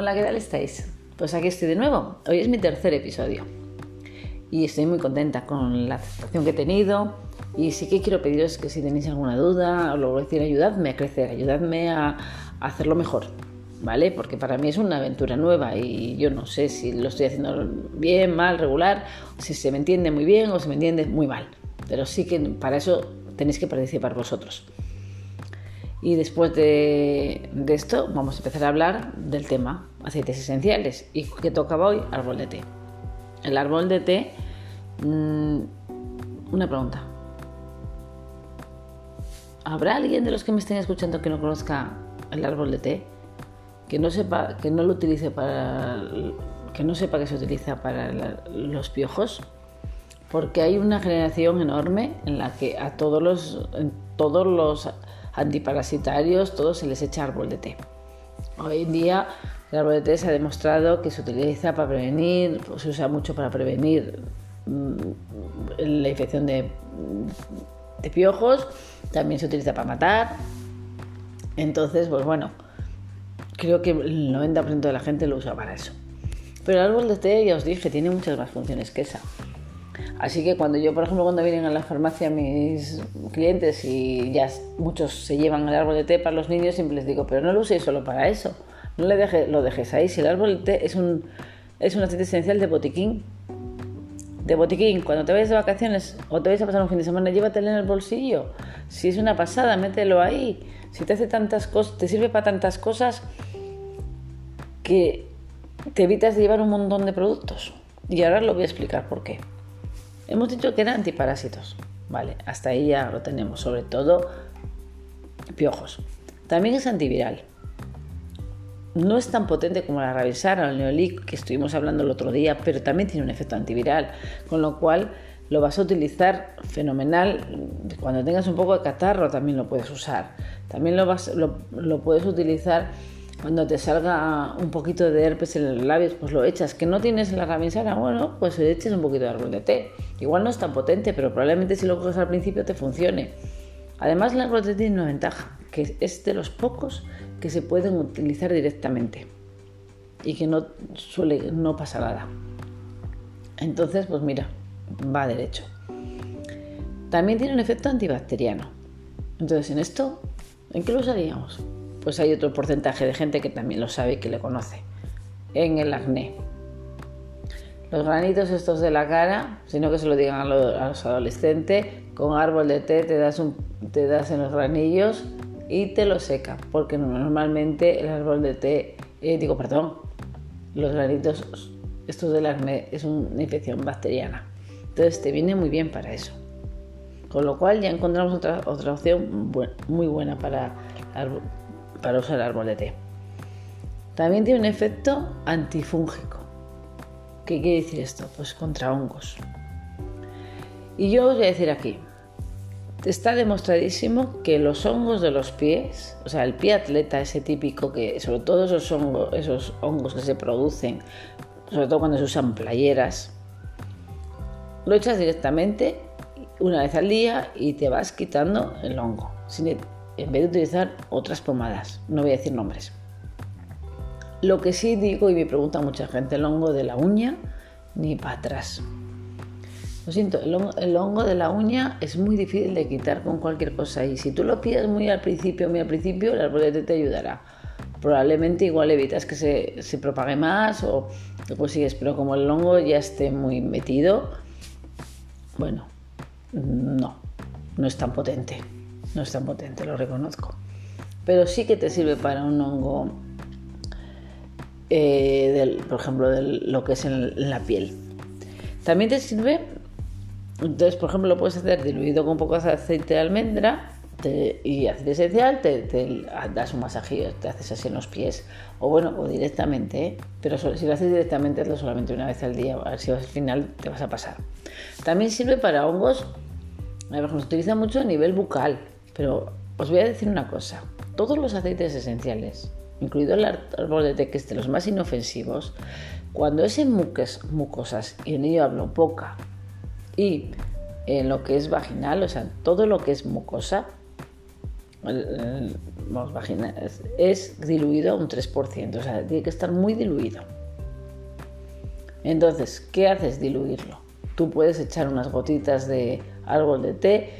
Hola, ¿qué tal estáis? Pues aquí estoy de nuevo. Hoy es mi tercer episodio y estoy muy contenta con la aceptación que he tenido. Y sí que quiero pediros que si tenéis alguna duda o lo decir, ayudadme a crecer, ayudadme a, hacerlo mejor, ¿vale? Porque para mí es una aventura nueva y yo no sé si lo estoy haciendo bien, mal, regular, si se me entiende muy bien o se me entiende muy mal. Pero sí que para eso tenéis que participar vosotros. Y después de, esto vamos a empezar a hablar del tema aceites esenciales. ¿Y qué tocaba hoy? Árbol de té. El árbol de té... Mm, una pregunta. ¿Habrá alguien de los que me estén escuchando que no conozca el árbol de té? Que no sepa, que no lo utilice para... que no sepa que se utiliza para los piojos? Porque hay una generación enorme en la que a todos los, todos los antiparasitarios, todo se les echa árbol de té. Hoy en día el árbol de té se ha demostrado que se utiliza para prevenir, se usa mucho para prevenir mm, la infección de, de piojos, también se utiliza para matar. Entonces, pues bueno, creo que el 90% de la gente lo usa para eso. Pero el árbol de té, ya os dije, tiene muchas más funciones que esa. Así que cuando yo, por ejemplo, cuando vienen a la farmacia mis clientes y ya muchos se llevan el árbol de té para los niños, siempre les digo, pero no lo uséis solo para eso. No le deje, lo dejes ahí. Si el árbol de té es un, es un aceite esencial de botiquín, de botiquín, cuando te vayas de vacaciones o te vayas a pasar un fin de semana, llévatelo en el bolsillo. Si es una pasada, mételo ahí. Si te hace tantas cosas, te sirve para tantas cosas que te evitas de llevar un montón de productos. Y ahora lo voy a explicar por qué. Hemos dicho que eran antiparásitos. Vale, hasta ahí ya lo tenemos, sobre todo piojos. También es antiviral. No es tan potente como la Ravisara o el Neolic que estuvimos hablando el otro día, pero también tiene un efecto antiviral, con lo cual lo vas a utilizar fenomenal. Cuando tengas un poco de catarro también lo puedes usar. También lo, vas, lo puedes utilizar cuando te salga un poquito de herpes en los labios, pues lo echas. Que no tienes la camiseta, bueno, pues eches un poquito de árbol de té. Igual no es tan potente, pero probablemente si lo coges al principio te funcione. Además, el árbol de té tiene una ventaja, que es de los pocos que se pueden utilizar directamente y que no suele no pasa nada. Entonces, pues mira, va derecho. También tiene un efecto antibacteriano. Entonces, en esto, ¿en qué lo usaríamos? Pues hay otro porcentaje de gente que también lo sabe y que le conoce. En el acné. Los granitos estos de la cara, sino que se lo digan a los, adolescentes, con árbol de té te das, te das en los granillos y te lo seca, porque normalmente el árbol de té, eh, digo, perdón, los granitos estos del acné es una infección bacteriana. Entonces te viene muy bien para eso. Con lo cual ya encontramos otra, otra opción muy buena para, para usar árbol de té. También tiene un efecto antifúngico. ¿Qué quiere decir esto? Pues contra hongos. Y yo os voy a decir aquí, está demostradísimo que los hongos de los pies, o sea, el pie atleta ese típico que, sobre todo esos hongos, esos hongos que se producen, sobre todo cuando se usan playeras, lo echas directamente una vez al día y te vas quitando el hongo, en vez de utilizar otras pomadas. No voy a decir nombres. Lo que sí digo, y me pregunta mucha gente, el hongo de la uña, ni para atrás. Lo siento, el hongo, de la uña es muy difícil de quitar con cualquier cosa y si tú lo pides muy al principio, muy al principio, el arbolete te ayudará. Probablemente igual evitas que se, se propague más o pues sigues, pero como el hongo ya esté muy metido, bueno, no, no es tan potente. No es tan potente, lo reconozco. Pero sí que te sirve para un hongo, eh, por ejemplo, de lo que es en la piel. También te sirve, entonces, por ejemplo, lo puedes hacer diluido con un poco de aceite de almendra y aceite esencial, te, das un masaje, te haces así en los pies. O bueno, o directamente, ¿eh? pero si lo haces directamente, hazlo solamente una vez al día, a ver si al final te vas a pasar. También sirve para hongos, por ejemplo, se utiliza mucho a nivel bucal. Pero os voy a decir una cosa, todos los aceites esenciales, incluido el árbol de té, que es de los más inofensivos, cuando es en mucosas, y en ello hablo boca, y en lo que es vaginal, o sea, todo lo que es mucosa, vamos, vagina, es, diluido a un 3%, o sea, tiene que estar muy diluido. Entonces, ¿qué haces? Diluirlo. Tú puedes echar unas gotitas de árbol de té,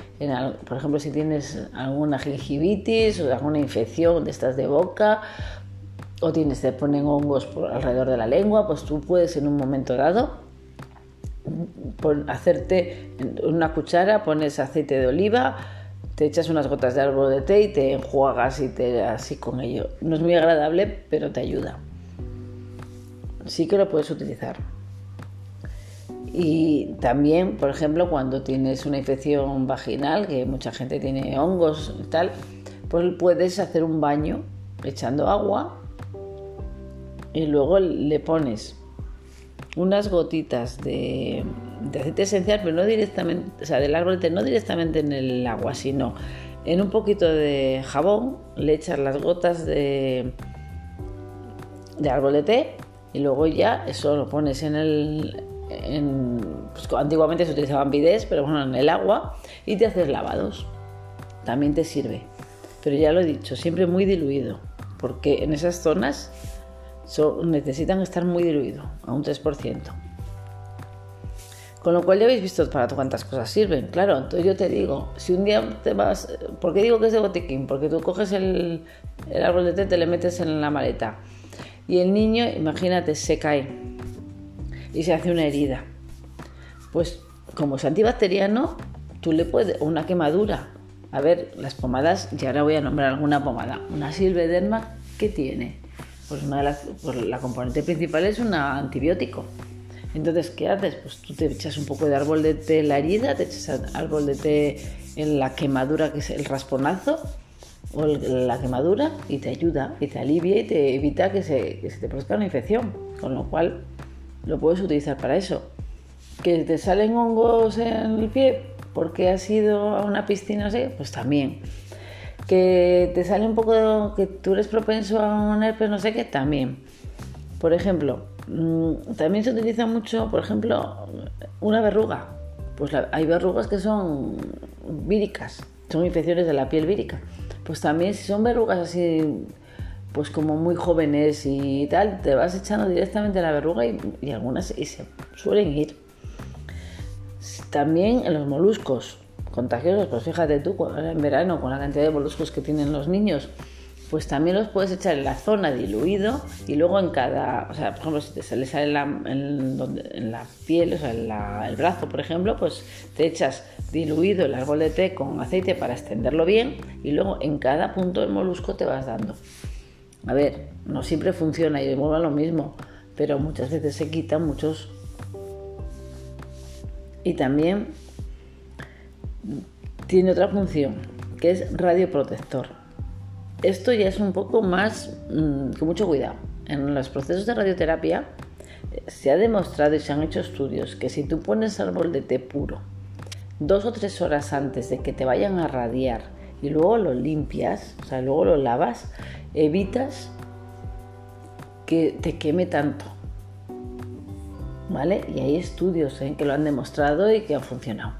por ejemplo, si tienes alguna gingivitis o alguna infección de estas de boca, o tienes, te ponen hongos por alrededor de la lengua, pues tú puedes en un momento dado hacerte en una cuchara, pones aceite de oliva, te echas unas gotas de árbol de té y te enjuagas y te así con ello. No es muy agradable, pero te ayuda. Sí que lo puedes utilizar. Y también, por ejemplo, cuando tienes una infección vaginal, que mucha gente tiene hongos y tal, pues puedes hacer un baño echando agua y luego le pones unas gotitas de, aceite esencial, pero no directamente, o sea, del árbol de té, no directamente en el agua, sino en un poquito de jabón, le echas las gotas de, de árbol de té y luego ya eso lo pones en el... Pues, antiguamente se utilizaban bidés, pero bueno, en el agua y te haces lavados. También te sirve. Pero ya lo he dicho, siempre muy diluido, porque en esas zonas necesitan estar muy diluidos, a un 3%. Con lo cual ya habéis visto para cuántas cosas sirven. Claro, entonces yo te digo, si un día te vas... ¿Por qué digo que es de botiquín? Porque tú coges el, árbol de té, te le metes en la maleta. Y el niño, imagínate, se cae y se hace una herida. Pues como es antibacteriano, tú le puedes... Una quemadura. A ver, las pomadas, y ahora voy a nombrar alguna pomada. Una silvederma, ¿qué tiene? pues una de las, pues la componente principal es un antibiótico. Entonces, ¿qué haces? Pues tú te echas un poco de árbol de té en la herida, te echas árbol de té en la quemadura, que es el rasponazo, o la quemadura, y te ayuda, y te alivia y te evita que se, que se te produzca una infección. Con lo cual, lo puedes utilizar para eso. ¿Que te salen hongos en el pie porque has ido a una piscina así? Pues también que te sale un poco que tú eres propenso a un herpes, no sé qué, también. Por ejemplo, mm, también se utiliza mucho, por ejemplo, una verruga. Pues hay verrugas que son víricas, son infecciones de la piel vírica. Pues también si son verrugas así, pues como muy jóvenes y tal, te vas echando directamente la verruga y, algunas y se suelen ir. También en los moluscos, contagiosos, pues fíjate tú, en verano con la cantidad de moluscos que tienen los niños, pues también los puedes echar en la zona diluido y luego en cada, o sea, por ejemplo, si te sale en, la piel, o sea, en el brazo, por ejemplo, pues te echas diluido el árbol de té con aceite para extenderlo bien y luego en cada punto del molusco te vas dando. A ver, no siempre funciona y vuelve a lo mismo, pero muchas veces se quitan muchos. Y también tiene otra función, que es radioprotector. Esto ya es un poco más, mm, con mucho cuidado. En los procesos de radioterapia eh, se ha demostrado y se han hecho estudios que si tú pones árbol de té puro dos o tres horas antes de que te vayan a radiar y luego lo limpias, o sea, luego lo lavas, evitas que te queme tanto. ¿Vale? Y hay estudios ¿eh? que lo han demostrado y que han funcionado.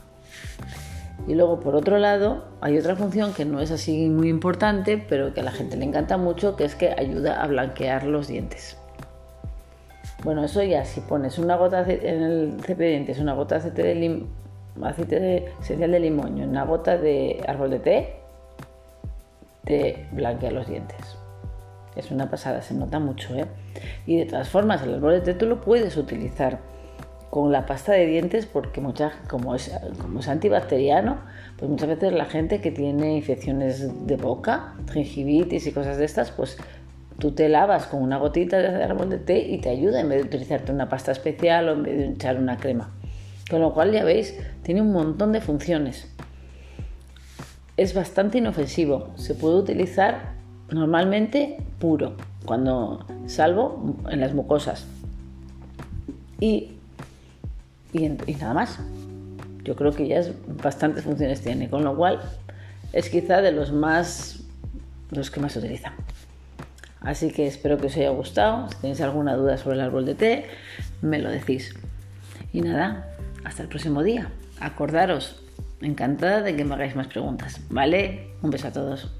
Y luego, por otro lado, hay otra función que no es así muy importante, pero que a la gente le encanta mucho, que es que ayuda a blanquear los dientes. Bueno, eso ya, si pones una gota en el cepillo de dientes, una gota de aceite, de aceite esencial de limón una gota de árbol de té, te blanquea los dientes. Es una pasada, se nota mucho, ¿eh? Y de todas formas, el té tú lo puedes utilizar con la pasta de dientes porque muchas, como, es, como es antibacteriano, pues muchas veces la gente que tiene infecciones de boca, gingivitis y cosas de estas, pues tú te lavas con una gotita de árbol de té y te ayuda en vez de utilizarte una pasta especial o en vez de echar una crema. Con lo cual ya veis, tiene un montón de funciones. Es bastante inofensivo, se puede utilizar normalmente puro, cuando salvo en las mucosas. Y y, nada más. Yo creo que ya es bastantes funciones tiene, con lo cual es quizá de los más los que más se utilizan. Así que espero que os haya gustado. Si tenéis alguna duda sobre el árbol de té, me lo decís. Y nada, hasta el próximo día. Acordaros, encantada de que me hagáis más preguntas. ¿Vale? Un beso a todos.